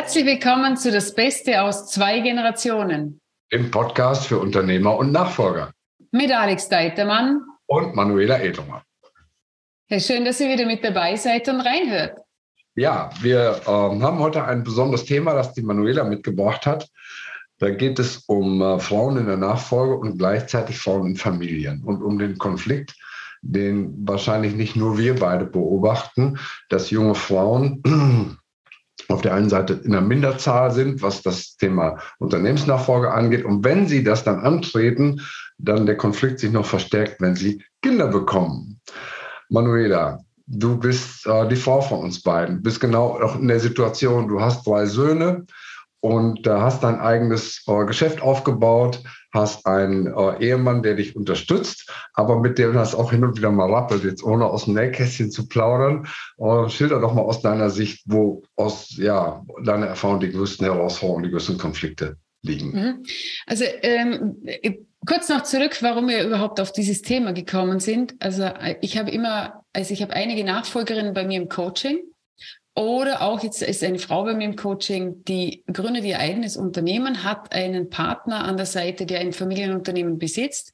Herzlich willkommen zu Das Beste aus zwei Generationen. Im Podcast für Unternehmer und Nachfolger. Mit Alex Deitermann. Und Manuela Edelmann. Ja, schön, dass ihr wieder mit dabei seid und reinhört. Ja, wir ähm, haben heute ein besonderes Thema, das die Manuela mitgebracht hat. Da geht es um äh, Frauen in der Nachfolge und gleichzeitig Frauen in Familien und um den Konflikt, den wahrscheinlich nicht nur wir beide beobachten, dass junge Frauen auf der einen Seite in der Minderzahl sind, was das Thema Unternehmensnachfolge angeht. Und wenn sie das dann antreten, dann der Konflikt sich noch verstärkt, wenn sie Kinder bekommen. Manuela, du bist äh, die Frau von uns beiden, bist genau auch in der Situation, du hast zwei Söhne und äh, hast dein eigenes äh, Geschäft aufgebaut, hast einen äh, Ehemann, der dich unterstützt, aber mit dem das auch hin und wieder mal rappelt, jetzt ohne aus dem Nähkästchen zu plaudern. Äh, schilder doch mal aus deiner Sicht, wo aus ja, deiner Erfahrung die größten Herausforderungen, die größten Konflikte liegen. Mhm. Also ähm, kurz noch zurück, warum wir überhaupt auf dieses Thema gekommen sind. Also ich habe immer, also ich habe einige Nachfolgerinnen bei mir im Coaching oder auch jetzt ist eine Frau bei mir im Coaching, die gründet ihr eigenes Unternehmen, hat einen Partner an der Seite, der ein Familienunternehmen besitzt.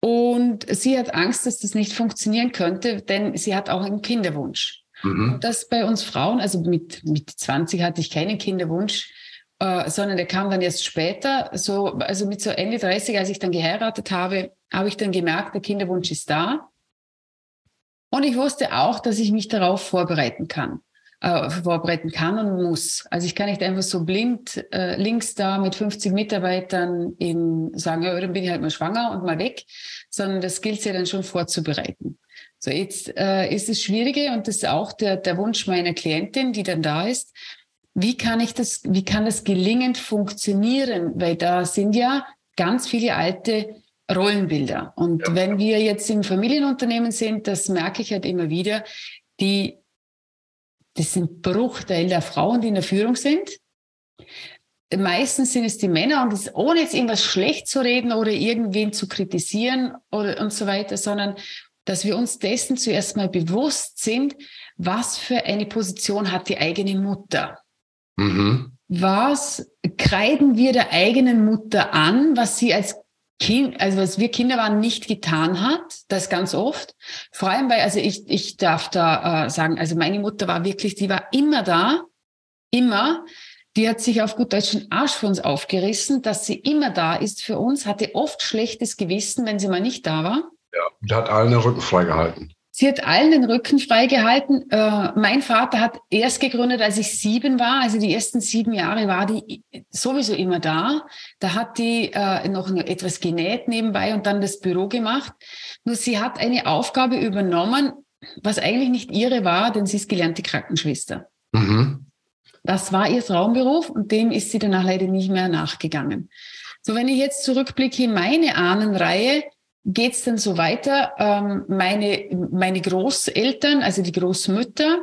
Und sie hat Angst, dass das nicht funktionieren könnte, denn sie hat auch einen Kinderwunsch. Mhm. Das bei uns Frauen, also mit, mit 20 hatte ich keinen Kinderwunsch, äh, sondern der kam dann erst später. So, also mit so Ende 30, als ich dann geheiratet habe, habe ich dann gemerkt, der Kinderwunsch ist da. Und ich wusste auch, dass ich mich darauf vorbereiten kann äh, vorbereiten kann und muss. Also ich kann nicht einfach so blind äh, links da mit 50 Mitarbeitern in sagen, ja, dann bin ich halt mal schwanger und mal weg, sondern das gilt ja dann schon vorzubereiten. So, jetzt äh, ist es Schwierige und das ist auch der, der Wunsch meiner Klientin, die dann da ist. Wie kann ich das, wie kann das gelingend funktionieren? Weil da sind ja ganz viele alte Rollenbilder. Und ja. wenn wir jetzt im Familienunternehmen sind, das merke ich halt immer wieder, die das sind Bruchteil der Frauen, die in der Führung sind. Meistens sind es die Männer und das, ohne jetzt irgendwas schlecht zu reden oder irgendwen zu kritisieren oder und so weiter, sondern dass wir uns dessen zuerst mal bewusst sind, was für eine Position hat die eigene Mutter. Mhm. Was kreiden wir der eigenen Mutter an, was sie als Kind, also was wir Kinder waren, nicht getan hat, das ganz oft. Vor allem, weil, also ich, ich darf da äh, sagen, also meine Mutter war wirklich, die war immer da, immer. Die hat sich auf gut Deutsch den Arsch für uns aufgerissen, dass sie immer da ist für uns, hatte oft schlechtes Gewissen, wenn sie mal nicht da war. Ja, und hat allen den Rücken freigehalten. Sie hat allen den Rücken freigehalten. Äh, mein Vater hat erst gegründet, als ich sieben war. Also die ersten sieben Jahre war die sowieso immer da. Da hat die äh, noch etwas genäht nebenbei und dann das Büro gemacht. Nur sie hat eine Aufgabe übernommen, was eigentlich nicht ihre war, denn sie ist gelernte Krankenschwester. Mhm. Das war ihr Traumberuf und dem ist sie danach leider nicht mehr nachgegangen. So, wenn ich jetzt zurückblicke in meine Ahnenreihe, geht es dann so weiter. Ähm, meine, meine Großeltern, also die Großmütter,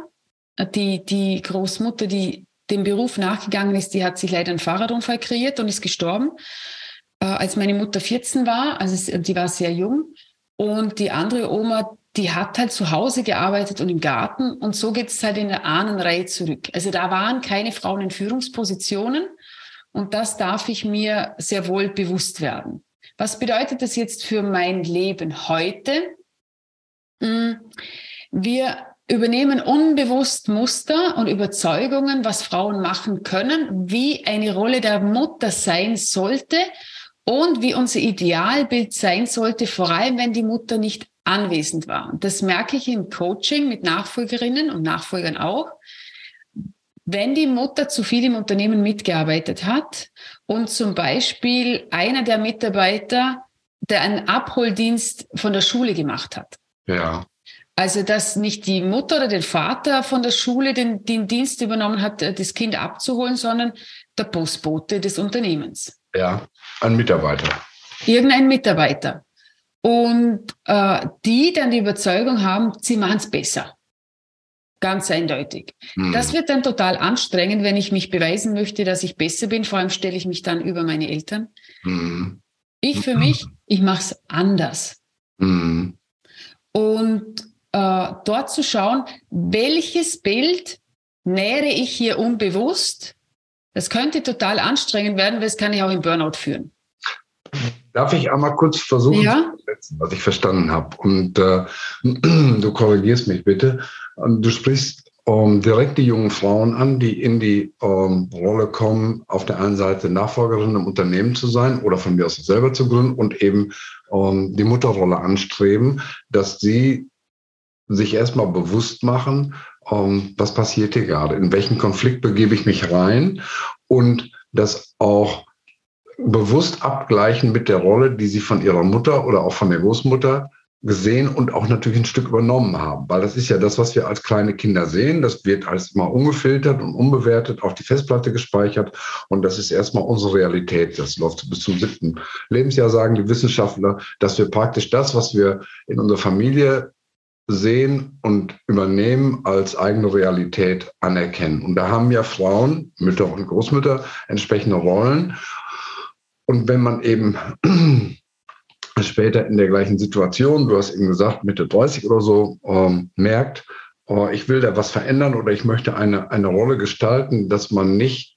die, die Großmutter, die dem Beruf nachgegangen ist, die hat sich leider einen Fahrradunfall kreiert und ist gestorben, äh, als meine Mutter 14 war. Also die war sehr jung. Und die andere Oma, die hat halt zu Hause gearbeitet und im Garten. Und so geht es halt in der Ahnenreihe zurück. Also da waren keine Frauen in Führungspositionen. Und das darf ich mir sehr wohl bewusst werden. Was bedeutet das jetzt für mein Leben heute? Hm, wir übernehmen unbewusst Muster und Überzeugungen, was Frauen machen können, wie eine Rolle der Mutter sein sollte und wie unser Idealbild sein sollte, vor allem wenn die Mutter nicht anwesend war. Und das merke ich im Coaching mit Nachfolgerinnen und Nachfolgern auch. Wenn die Mutter zu viel im Unternehmen mitgearbeitet hat und zum Beispiel einer der Mitarbeiter, der einen Abholdienst von der Schule gemacht hat. Ja. Also, dass nicht die Mutter oder der Vater von der Schule den, den Dienst übernommen hat, äh, das Kind abzuholen, sondern der Postbote des Unternehmens. Ja, ein Mitarbeiter. Irgendein Mitarbeiter. Und äh, die dann die Überzeugung haben, sie machen es besser. Ganz eindeutig. Mhm. Das wird dann total anstrengend, wenn ich mich beweisen möchte, dass ich besser bin. Vor allem stelle ich mich dann über meine Eltern. Mhm. Ich für mich, ich mache es anders. Mhm. Und äh, dort zu schauen, welches Bild nähere ich hier unbewusst Das könnte total anstrengend werden, weil es kann ja auch in Burnout führen. Darf ich einmal kurz versuchen ja? zu übersetzen, was ich verstanden habe? Und äh, du korrigierst mich bitte. Du sprichst ähm, direkt die jungen Frauen an, die in die ähm, Rolle kommen, auf der einen Seite Nachfolgerin im Unternehmen zu sein oder von mir aus selber zu gründen und eben ähm, die Mutterrolle anstreben, dass sie sich erstmal bewusst machen, ähm, was passiert hier gerade, in welchen Konflikt begebe ich mich rein und das auch bewusst abgleichen mit der Rolle, die sie von ihrer Mutter oder auch von der Großmutter gesehen und auch natürlich ein Stück übernommen haben. Weil das ist ja das, was wir als kleine Kinder sehen. Das wird als mal ungefiltert und unbewertet auf die Festplatte gespeichert. Und das ist erstmal unsere Realität. Das läuft bis zum siebten Lebensjahr, sagen die Wissenschaftler, dass wir praktisch das, was wir in unserer Familie sehen und übernehmen, als eigene Realität anerkennen. Und da haben ja Frauen, Mütter und Großmütter entsprechende Rollen. Und wenn man eben später in der gleichen Situation, du hast eben gesagt, Mitte 30 oder so, ähm, merkt, oh, ich will da was verändern oder ich möchte eine, eine Rolle gestalten, dass man nicht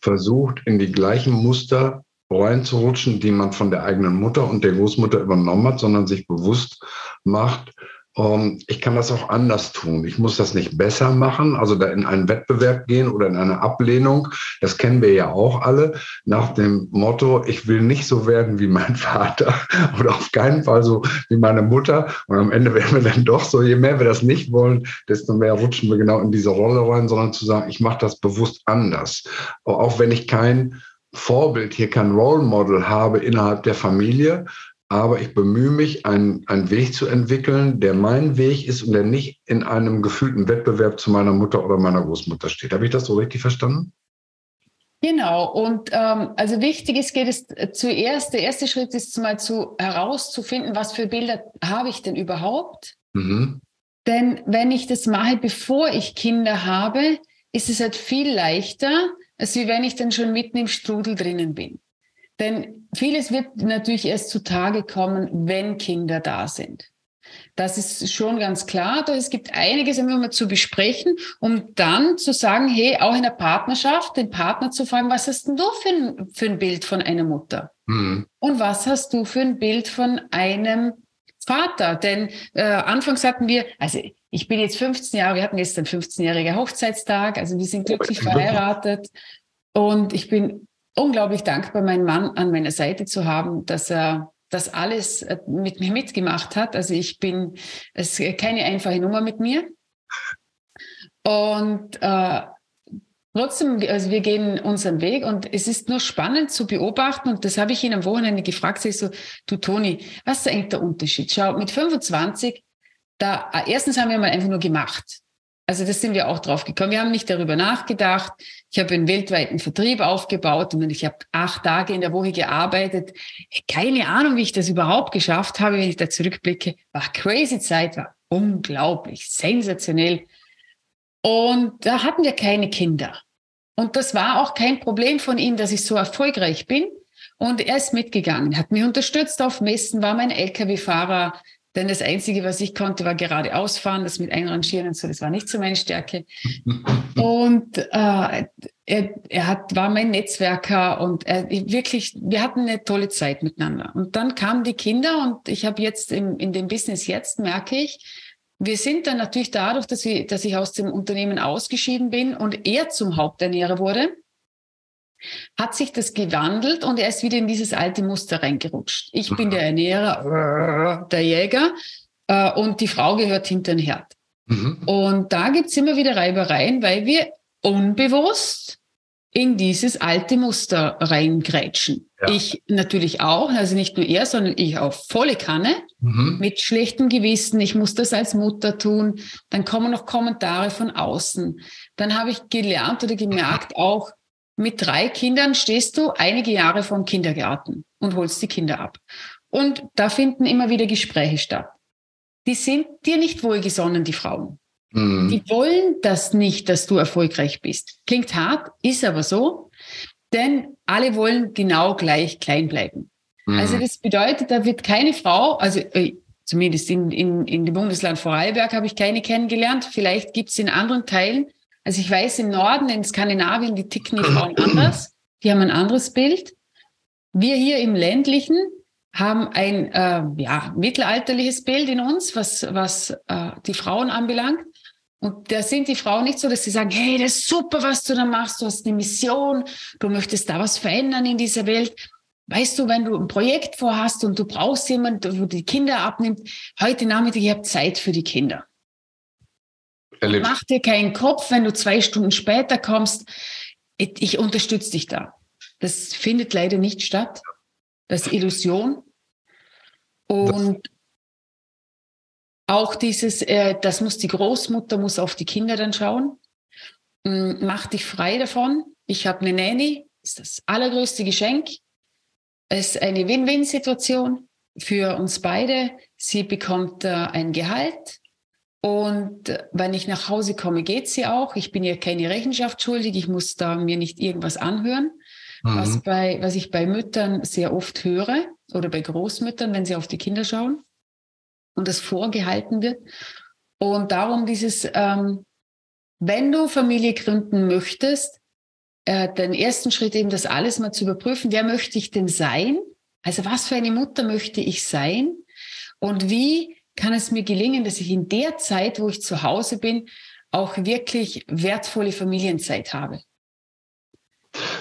versucht, in die gleichen Muster reinzurutschen, die man von der eigenen Mutter und der Großmutter übernommen hat, sondern sich bewusst macht, ähm, ich kann das auch anders tun. Ich muss das nicht besser machen, also da in einen Wettbewerb gehen oder in eine Ablehnung. Das kennen wir ja auch alle nach dem Motto, ich will nicht so werden wie mein Vater oder auf keinen Fall so wie meine Mutter. Und am Ende werden wir dann doch so, je mehr wir das nicht wollen, desto mehr rutschen wir genau in diese Rolle rein, sondern zu sagen, ich mache das bewusst anders. Auch wenn ich kein Vorbild, hier kein Role Model habe innerhalb der Familie, aber ich bemühe mich, einen, einen Weg zu entwickeln, der mein Weg ist und der nicht in einem gefühlten Wettbewerb zu meiner Mutter oder meiner Großmutter steht. Habe ich das so richtig verstanden? Genau, und ähm, also wichtig ist, geht es zuerst, der erste Schritt ist mal zu herauszufinden, was für Bilder habe ich denn überhaupt? Mhm. Denn wenn ich das mache, bevor ich Kinder habe, ist es halt viel leichter, als wenn ich dann schon mitten im Strudel drinnen bin. Denn vieles wird natürlich erst zutage kommen, wenn Kinder da sind. Das ist schon ganz klar. Es gibt einiges immer zu besprechen, um dann zu sagen, hey, auch in der Partnerschaft, den Partner zu fragen, was hast denn du für ein, für ein Bild von einer Mutter? Mhm. Und was hast du für ein Bild von einem Vater? Denn äh, anfangs hatten wir, also ich bin jetzt 15 Jahre, wir hatten gestern 15-jähriger Hochzeitstag, also wir sind glücklich verheiratet. Und ich bin unglaublich dankbar, meinen Mann an meiner Seite zu haben, dass er das alles äh, mit mir mitgemacht hat. Also ich bin, es ist keine einfache Nummer mit mir. Und äh, trotzdem, also wir gehen unseren Weg und es ist nur spannend zu beobachten und das habe ich ihn am Wochenende gefragt, ich so, du Toni, was ist eigentlich der Unterschied? Schau, mit 25, da, äh, erstens haben wir mal einfach nur gemacht. Also das sind wir auch drauf gekommen. Wir haben nicht darüber nachgedacht. Ich habe einen weltweiten Vertrieb aufgebaut und ich habe acht Tage in der Woche gearbeitet. Keine Ahnung, wie ich das überhaupt geschafft habe, wenn ich da zurückblicke. War crazy Zeit, war unglaublich, sensationell. Und da hatten wir keine Kinder. Und das war auch kein Problem von ihm, dass ich so erfolgreich bin. Und er ist mitgegangen, hat mich unterstützt auf Messen, war mein LKW-Fahrer, denn das Einzige, was ich konnte, war geradeaus fahren, das mit Einrangieren und so, das war nicht so meine Stärke. und äh, er, er hat, war mein Netzwerker und er, wirklich, wir hatten eine tolle Zeit miteinander. Und dann kamen die Kinder und ich habe jetzt im, in dem Business jetzt, merke ich, wir sind dann natürlich dadurch, dass, wir, dass ich aus dem Unternehmen ausgeschieden bin und er zum Haupternährer wurde, hat sich das gewandelt und er ist wieder in dieses alte Muster reingerutscht. Ich bin der Ernährer, der Jäger äh, und die Frau gehört hinter den Herd. Mhm. Und da gibt's immer wieder Reibereien, weil wir unbewusst in dieses alte Muster reingrätschen. Ja. Ich natürlich auch, also nicht nur er, sondern ich auch volle Kanne mhm. mit schlechtem Gewissen. Ich muss das als Mutter tun. Dann kommen noch Kommentare von außen. Dann habe ich gelernt oder gemerkt auch, mit drei Kindern stehst du einige Jahre vom Kindergarten und holst die Kinder ab. Und da finden immer wieder Gespräche statt. Die sind dir nicht wohlgesonnen, die Frauen. Mhm. Die wollen das nicht, dass du erfolgreich bist. Klingt hart, ist aber so, denn alle wollen genau gleich klein bleiben. Mhm. Also das bedeutet, da wird keine Frau, also äh, zumindest in, in, in dem Bundesland Vorarlberg habe ich keine kennengelernt, vielleicht gibt es in anderen Teilen, Also ich weiß, im Norden, in Skandinavien, die ticken die Frauen anders. Die haben ein anderes Bild. Wir hier im ländlichen haben ein äh, ja, mittelalterliches Bild in uns, was, was äh, die Frauen anbelangt. Und da sind die Frauen nicht so, dass sie sagen, hey, das ist super, was du da machst, du hast eine Mission, du möchtest da was verändern in dieser Welt. Weißt du, wenn du ein Projekt vorhast und du brauchst jemanden, wo die Kinder abnimmt, heute Nachmittag, ich habe Zeit für die Kinder. Erlebt. Mach dir keinen Kopf, wenn du zwei Stunden später kommst. Ich unterstütze dich da. Das findet leider nicht statt. Das ist Illusion. Und das auch dieses, äh, das muss die Großmutter, muss auf die Kinder dann schauen. Mm, mach dich frei davon. Ich habe eine Nanny, ist das allergrößte Geschenk. Es ist eine Win-Win-Situation für uns beide. Sie bekommt äh, ein Gehalt. Und wenn ich nach Hause komme, geht sie auch. Ich bin ihr keine Rechenschaft schuldig. Ich muss da mir nicht irgendwas anhören. Mhm. Was, bei, was ich bei Müttern sehr oft höre oder bei Großmüttern, wenn sie auf die Kinder schauen und das vorgehalten wird. Und darum dieses, ähm, wenn du Familie gründen möchtest, äh, den ersten Schritt eben das alles mal zu überprüfen. Wer möchte ich denn sein? Also was für eine Mutter möchte ich sein? Und wie kann es mir gelingen, dass ich in der Zeit, wo ich zu Hause bin, auch wirklich wertvolle Familienzeit habe?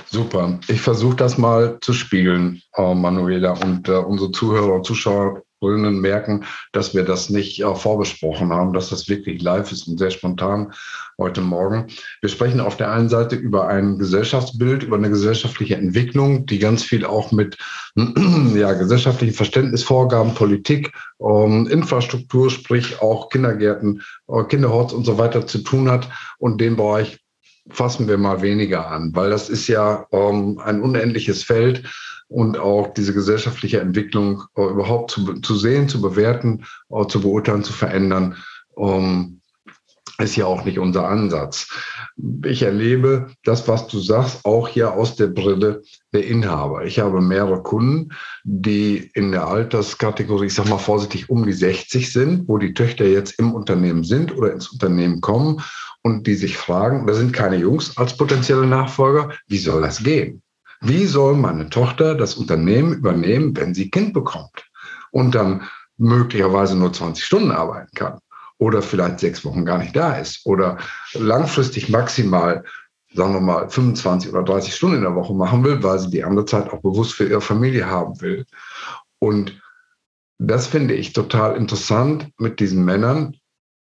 Super. Ich versuche das mal zu spiegeln, äh, Manuela, und äh, unsere Zuhörer und Zuschauer Grünen merken, dass wir das nicht äh, vorbesprochen haben, dass das wirklich live ist und sehr spontan heute Morgen. Wir sprechen auf der einen Seite über ein Gesellschaftsbild, über eine gesellschaftliche Entwicklung, die ganz viel auch mit ja, gesellschaftlichen Verständnisvorgaben, Politik, ähm, Infrastruktur, sprich auch Kindergärten, äh, Kinderhorts und so weiter zu tun hat. Und den Bereich fassen wir mal weniger an, weil das ist ja ähm, ein unendliches Feld und auch diese gesellschaftliche Entwicklung äh, überhaupt zu, zu sehen, zu bewerten, zu beurteilen, zu verändern, ähm, ist ja auch nicht unser Ansatz. Ich erlebe das, was du sagst, auch hier aus der Brille der Inhaber. Ich habe mehrere Kunden, die in der Alterskategorie, ich sag mal vorsichtig, um die 60 sind, wo die Töchter jetzt im Unternehmen sind oder ins Unternehmen kommen und die sich fragen, da sind keine Jungs als potenzielle Nachfolger, wie soll das gehen? Wie soll meine Tochter das Unternehmen übernehmen, wenn sie Kind bekommt und dann möglicherweise nur 20 Stunden arbeiten kann oder vielleicht sechs Wochen gar nicht da ist oder langfristig maximal, sagen wir mal, 25 oder 30 Stunden in der Woche machen will, weil sie die andere Zeit auch bewusst für ihre Familie haben will. Und das finde ich total interessant, mit diesen Männern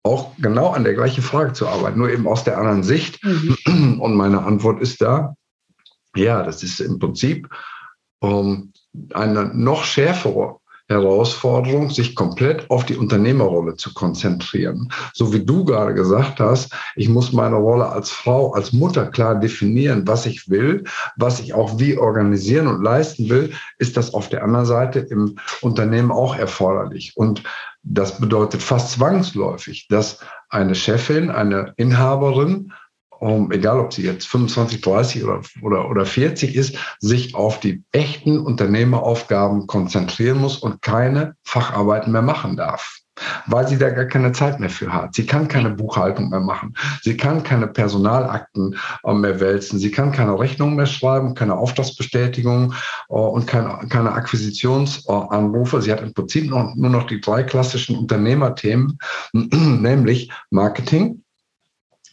auch genau an der gleichen Frage zu arbeiten, nur eben aus der anderen Sicht. Mhm. Und meine Antwort ist da, ja, das ist im Prinzip ähm, eine noch schärfere Herausforderung, sich komplett auf die Unternehmerrolle zu konzentrieren. So wie du gerade gesagt hast, ich muss meine Rolle als Frau, als Mutter klar definieren, was ich will, was ich auch wie organisieren und leisten will, ist das auf der anderen Seite im Unternehmen auch erforderlich. Und das bedeutet fast zwangsläufig, dass eine Chefin, eine Inhaberin um, egal ob sie jetzt 25, 30 oder, oder, oder 40 ist, sich auf die echten Unternehmeraufgaben konzentrieren muss und keine Facharbeiten mehr machen darf weil sie da gar keine Zeit mehr für hat. Sie kann keine Buchhaltung mehr machen. Sie kann keine Personalakten äh, mehr wälzen. Sie kann keine Rechnung mehr schreiben, keine Auftragsbestätigung äh, und keine, keine Akquisitionsanrufe. Sie hat im Prinzip nur noch die drei klassischen Unternehmerthemen, nämlich Marketing,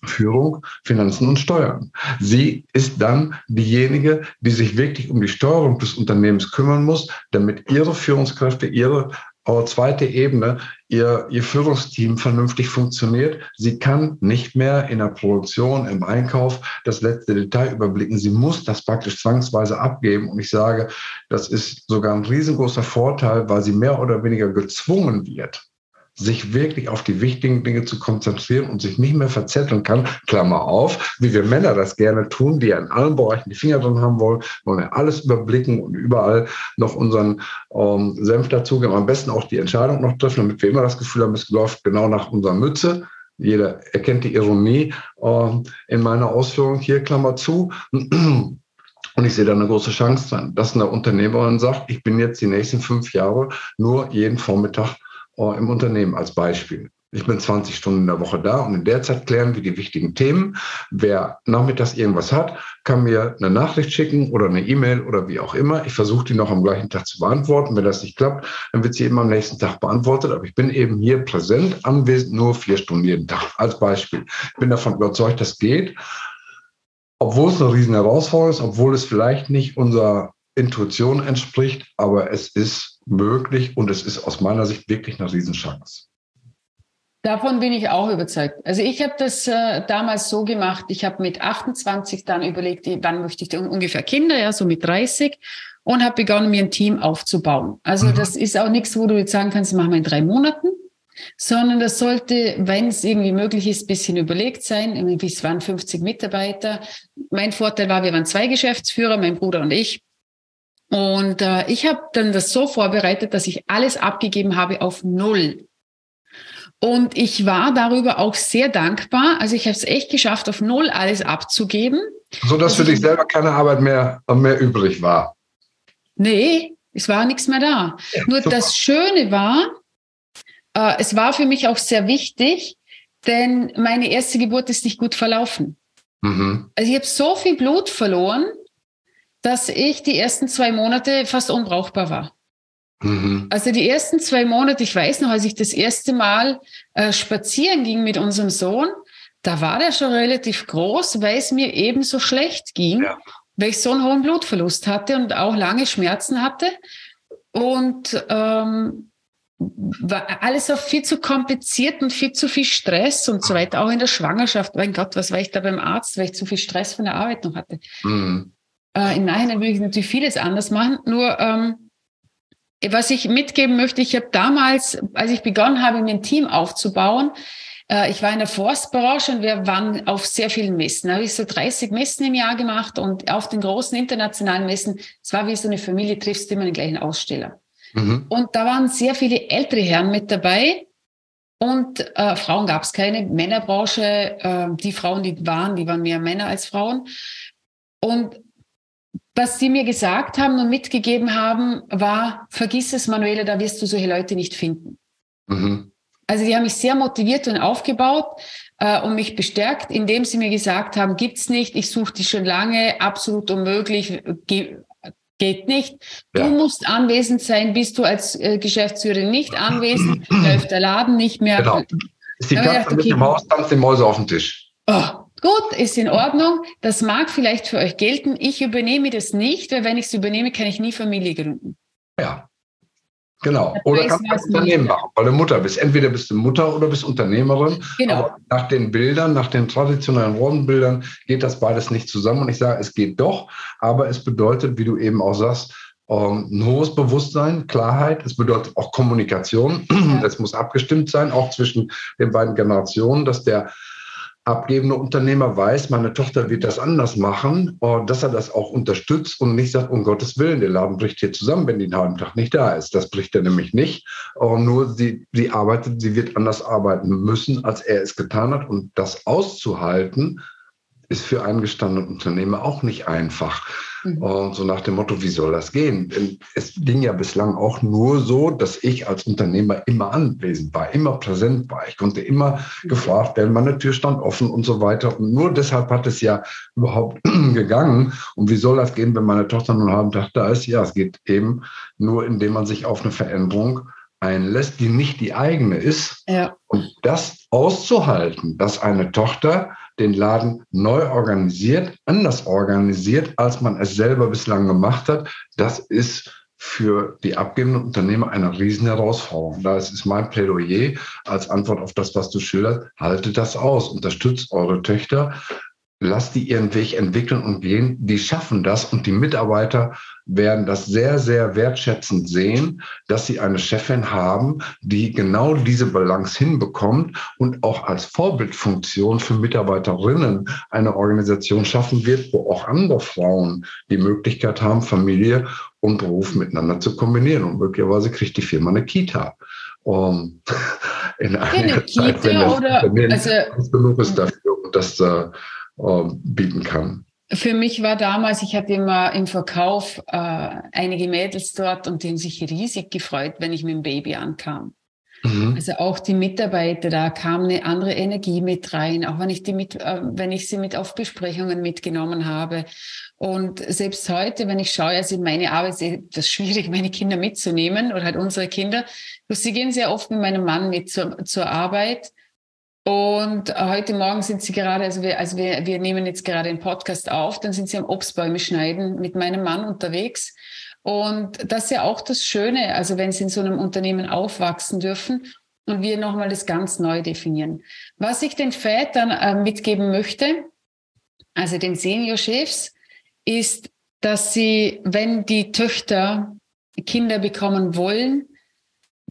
Führung, Finanzen und Steuern. Sie ist dann diejenige, die sich wirklich um die Steuerung des Unternehmens kümmern muss, damit ihre Führungskräfte, ihre zweite Ebene, ihr, ihr Führungsteam vernünftig funktioniert. Sie kann nicht mehr in der Produktion, im Einkauf das letzte Detail überblicken. Sie muss das praktisch zwangsweise abgeben. Und ich sage, das ist sogar ein riesengroßer Vorteil, weil sie mehr oder weniger gezwungen wird, sich wirklich auf die wichtigen Dinge zu konzentrieren und sich nicht mehr verzetteln kann, Klammer auf, wie wir Männer das gerne tun, die ja in allen Bereichen die Finger drin haben wollen, wollen ja alles überblicken und überall noch unseren ähm, Senf dazugeben, am besten auch die Entscheidung noch treffen, damit wir immer das Gefühl haben, es läuft genau nach unserer Mütze. Jeder erkennt die Ironie äh, in meiner Ausführung hier, Klammer zu. Und ich sehe da eine große Chance dran, dass eine Unternehmerin sagt, ich bin jetzt die nächsten fünf Jahre nur jeden Vormittag im Unternehmen als Beispiel. Ich bin 20 Stunden in der Woche da und in der Zeit klären wir die wichtigen Themen. Wer nachmittags irgendwas hat, kann mir eine Nachricht schicken oder eine E-Mail oder wie auch immer. Ich versuche die noch am gleichen Tag zu beantworten. Wenn das nicht klappt, dann wird sie eben am nächsten Tag beantwortet. Aber ich bin eben hier präsent, anwesend, nur vier Stunden jeden Tag als Beispiel. Ich bin davon überzeugt, das geht. Obwohl es eine riesen Herausforderung ist, obwohl es vielleicht nicht unserer Intuition entspricht, aber es ist möglich und es ist aus meiner Sicht wirklich eine Riesenchance. Davon bin ich auch überzeugt. Also ich habe das äh, damals so gemacht, ich habe mit 28 dann überlegt, wann möchte ich ungefähr Kinder, ja, so mit 30 und habe begonnen, mir ein Team aufzubauen. Also mhm. das ist auch nichts, wo du jetzt sagen kannst, machen wir in drei Monaten, sondern das sollte, wenn es irgendwie möglich ist, ein bisschen überlegt sein. Es waren 50 Mitarbeiter. Mein Vorteil war, wir waren zwei Geschäftsführer, mein Bruder und ich. Und äh, ich habe dann das so vorbereitet, dass ich alles abgegeben habe auf Null. Und ich war darüber auch sehr dankbar. Also ich habe es echt geschafft, auf Null alles abzugeben. So dass für dich selber keine Arbeit mehr, mehr übrig war. Nee, es war nichts mehr da. Ja, Nur super. das Schöne war, äh, es war für mich auch sehr wichtig, denn meine erste Geburt ist nicht gut verlaufen. Mhm. Also ich habe so viel Blut verloren, dass ich die ersten zwei Monate fast unbrauchbar war. Mhm. Also die ersten zwei Monate, ich weiß noch, als ich das erste Mal äh, spazieren ging mit unserem Sohn, da war der schon relativ groß, weil es mir eben so schlecht ging, ja. weil ich so einen hohen Blutverlust hatte und auch lange Schmerzen hatte. Und ähm, war alles auch viel zu kompliziert und viel zu viel Stress und so weiter, auch in der Schwangerschaft. Mein Gott, was war ich da beim Arzt, weil ich zu viel Stress von der Arbeit noch hatte. Mhm. Äh, Im Nachhinein würde ich natürlich vieles anders machen, nur ähm, was ich mitgeben möchte, ich habe damals, als ich begonnen habe, mir ein Team aufzubauen, äh, ich war in der Forstbranche und wir waren auf sehr vielen Messen. Da habe ich so 30 Messen im Jahr gemacht und auf den großen internationalen Messen, es war wie so eine Familie, triffst immer den gleichen Aussteller. Mhm. Und da waren sehr viele ältere Herren mit dabei und äh, Frauen gab es keine. Männerbranche, äh, die Frauen, die waren, die waren mehr Männer als Frauen. Und was sie mir gesagt haben und mitgegeben haben, war, vergiss es, Manuela, da wirst du solche Leute nicht finden. Mhm. Also die haben mich sehr motiviert und aufgebaut äh, und mich bestärkt, indem sie mir gesagt haben, gibt's nicht, ich suche dich schon lange, absolut unmöglich, ge geht nicht. Du ja. musst anwesend sein, bist du als äh, Geschäftsführer nicht anwesend, läuft der Laden nicht mehr. Genau. Ist die Katze mit dem Haus, tanzt die Mäuse auf dem Tisch. Oh, Gut, ist in Ordnung. Das mag vielleicht für euch gelten. Ich übernehme das nicht, weil wenn ich es übernehme, kann ich nie Familie gründen. Ja, genau. Das oder kannst du Unternehmen machen, weil du Mutter bist. Entweder bist du Mutter oder bist Unternehmerin. Genau. Aber nach den Bildern, nach den traditionellen Rollenbildern geht das beides nicht zusammen. Und ich sage, es geht doch, aber es bedeutet, wie du eben auch sagst, ähm, ein hohes Bewusstsein, Klarheit. Es bedeutet auch Kommunikation. Es muss abgestimmt sein, auch zwischen den beiden Generationen, dass der abgebende Unternehmer weiß, meine Tochter wird das anders machen, und dass er das auch unterstützt und nicht sagt, um Gottes Willen, der Laden bricht hier zusammen, wenn die einen halben Tag nicht da ist. Das bricht er nämlich nicht. Nur sie, sie arbeitet, sie wird anders arbeiten müssen, als er es getan hat. Und das auszuhalten, ist für einen gestandenen Unternehmer auch nicht einfach. Mhm. Und so nach dem Motto, wie soll das gehen? Es ging ja bislang auch nur so, dass ich als Unternehmer immer anwesend war, immer präsent war. Ich konnte immer mhm. gefragt werden, meine Tür stand offen und so weiter. Und nur deshalb hat es ja überhaupt gegangen. Und wie soll das gehen, wenn meine Tochter nur einen halben Tag da ist? Ja, es geht eben nur, indem man sich auf eine Veränderung einlässt, die nicht die eigene ist. Ja. Und das auszuhalten, dass eine Tochter den Laden neu organisiert, anders organisiert, als man es selber bislang gemacht hat, das ist für die abgebenden Unternehmer eine riesen Herausforderung. Da ist mein Plädoyer als Antwort auf das, was du schilderst. Haltet das aus, unterstützt eure Töchter, lasst die ihren Weg entwickeln und gehen. Die schaffen das und die Mitarbeiter werden das sehr, sehr wertschätzend sehen, dass sie eine Chefin haben, die genau diese Balance hinbekommt und auch als Vorbildfunktion für Mitarbeiterinnen eine Organisation schaffen wird, wo auch andere Frauen die Möglichkeit haben, Familie und Beruf miteinander zu kombinieren. Und möglicherweise kriegt die Firma eine Kita. Um, in einer Zeit, wenn das oder, also, genug ist dafür. Und das äh, bieten kann. Für mich war damals, ich hatte immer im Verkauf äh, einige Mädels dort und die haben sich riesig gefreut, wenn ich mit dem Baby ankam. Mhm. Also auch die Mitarbeiter, da kam eine andere Energie mit rein, auch wenn ich die mit, äh, wenn ich sie mit auf Besprechungen mitgenommen habe. Und selbst heute, wenn ich schaue, also meine Arbeit ist etwas schwierig, meine Kinder mitzunehmen oder halt unsere Kinder. Sie gehen sehr oft mit meinem Mann mit zur, zur Arbeit. Und heute Morgen sind sie gerade, also wir, also wir, wir nehmen jetzt gerade den Podcast auf, dann sind sie am Obstbäume schneiden mit meinem Mann unterwegs. Und das ist ja auch das Schöne, also wenn sie in so einem Unternehmen aufwachsen dürfen und wir nochmal das ganz neu definieren. Was ich den Vätern äh, mitgeben möchte, also den Senior-Chefs, ist, dass sie, wenn die Töchter Kinder bekommen wollen,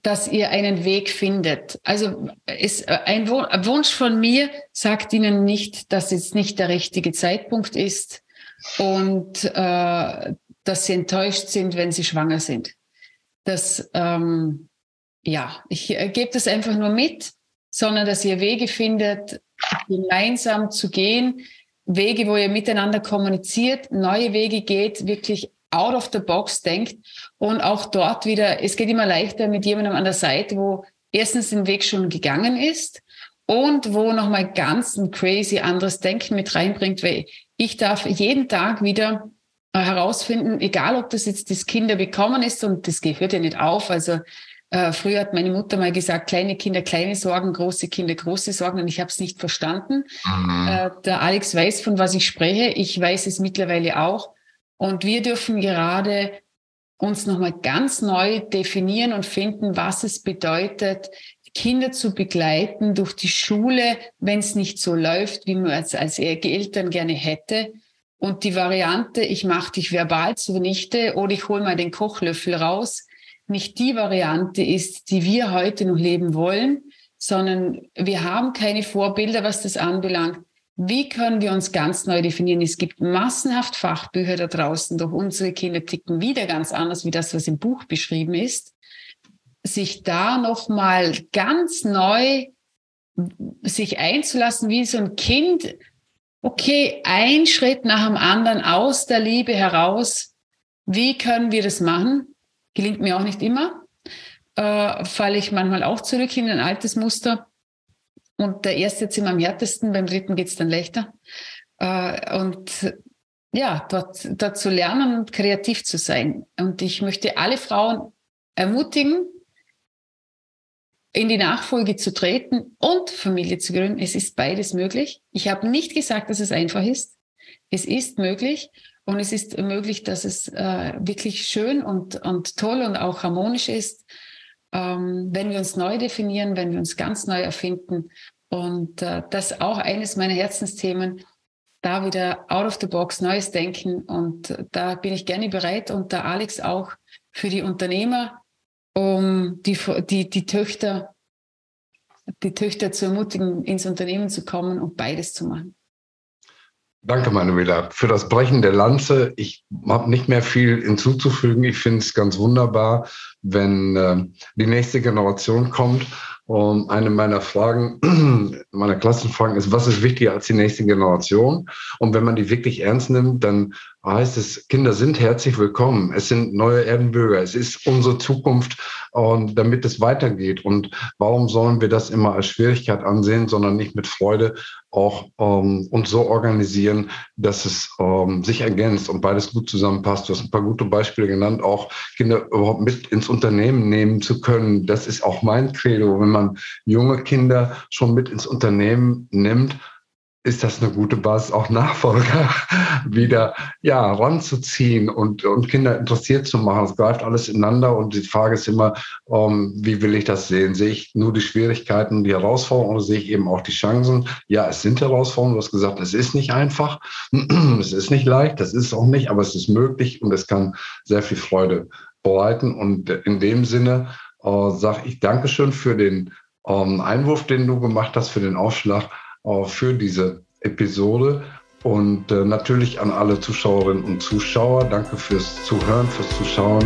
dass ihr einen Weg findet. Also ist ein Wunsch von mir sagt ihnen nicht, dass es nicht der richtige Zeitpunkt ist und äh, dass sie enttäuscht sind, wenn sie schwanger sind. Das, ähm, ja, ich äh, gebe das einfach nur mit, sondern dass ihr Wege findet, gemeinsam zu gehen, Wege, wo ihr miteinander kommuniziert, neue Wege geht, wirklich out of the box denkt und auch dort wieder, es geht immer leichter mit jemandem an der Seite, wo erstens den Weg schon gegangen ist und wo nochmal ganz ein crazy anderes Denken mit reinbringt, weil ich darf jeden Tag wieder herausfinden, egal ob das jetzt das Kinder bekommen ist und das hört ja nicht auf. Also äh, früher hat meine Mutter mal gesagt, kleine Kinder kleine Sorgen, große Kinder große Sorgen und ich habe es nicht verstanden. Mhm. Äh, der Alex weiß, von was ich spreche. Ich weiß es mittlerweile auch. Und wir dürfen gerade uns nochmal ganz neu definieren und finden, was es bedeutet, Kinder zu begleiten durch die Schule, wenn es nicht so läuft, wie man es als Eltern gerne hätte. Und die Variante, ich mache dich verbal zunichte oder ich hole mal den Kochlöffel raus, nicht die Variante ist, die wir heute noch leben wollen, sondern wir haben keine Vorbilder, was das anbelangt. Wie können wir uns ganz neu definieren? Es gibt massenhaft Fachbücher da draußen, doch unsere Kinder ticken wieder ganz anders wie das, was im Buch beschrieben ist. Sich da nochmal ganz neu sich einzulassen, wie so ein Kind okay, ein Schritt nach dem anderen aus der Liebe heraus. Wie können wir das machen? Gelingt mir auch nicht immer. Äh, falle ich manchmal auch zurück in ein altes Muster. Und der erste jetzt immer am härtesten, beim dritten geht es dann leichter. Äh, und ja, dort, dort zu lernen und kreativ zu sein. Und ich möchte alle Frauen ermutigen, in die Nachfolge zu treten und Familie zu gründen. Es ist beides möglich. Ich habe nicht gesagt, dass es einfach ist. Es ist möglich und es ist möglich, dass es äh, wirklich schön und, und toll und auch harmonisch ist, ähm, wenn wir uns neu definieren, wenn wir uns ganz neu erfinden. Und äh, das ist auch eines meiner Herzensthemen, da wieder out of the box, neues Denken. Und äh, da bin ich gerne bereit und da Alex auch für die Unternehmer, um die, die, die Töchter, die Töchter zu ermutigen, ins Unternehmen zu kommen und beides zu machen. Danke, Manuela, für das Brechen der Lanze. Ich habe nicht mehr viel hinzuzufügen. Ich finde es ganz wunderbar, wenn äh, die nächste Generation kommt. Und eine meiner Fragen, meiner Klassenfragen ist, was ist wichtiger als die nächste Generation? Und wenn man die wirklich ernst nimmt, dann heißt es, Kinder sind herzlich willkommen. Es sind neue Erdenbürger. Es ist unsere Zukunft und damit es weitergeht. Und warum sollen wir das immer als Schwierigkeit ansehen, sondern nicht mit Freude auch ähm, uns so organisieren, dass es ähm, sich ergänzt und beides gut zusammenpasst. Du hast ein paar gute Beispiele genannt, auch Kinder überhaupt mit ins Unternehmen nehmen zu können. Das ist auch mein Credo, wenn man junge Kinder schon mit ins Unternehmen nimmt ist das eine gute Basis, auch Nachfolger wieder ja, ranzuziehen und, und Kinder interessiert zu machen. Es greift alles ineinander und die Frage ist immer, um, ähm, wie will ich das sehen? Sehe ich nur die Schwierigkeiten, die Herausforderungen oder sehe ich eben auch die Chancen? Ja, es sind Herausforderungen. Du hast gesagt, es ist nicht einfach, es ist nicht leicht, das ist auch nicht, aber es ist möglich und es kann sehr viel Freude bereiten. Und in dem Sinne äh, sage ich Dankeschön für den ähm, Einwurf, den du gemacht hast, für den Aufschlag für diese Episode. Und äh, natürlich an alle Zuschauerinnen und Zuschauer, danke fürs Zuhören, fürs Zuschauen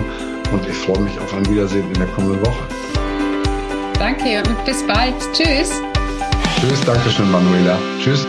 und ich freue mich auf ein Wiedersehen in der kommenden Woche. Danke und bis bald. Tschüss. Tschüss, danke schön, Manuela. Tschüss.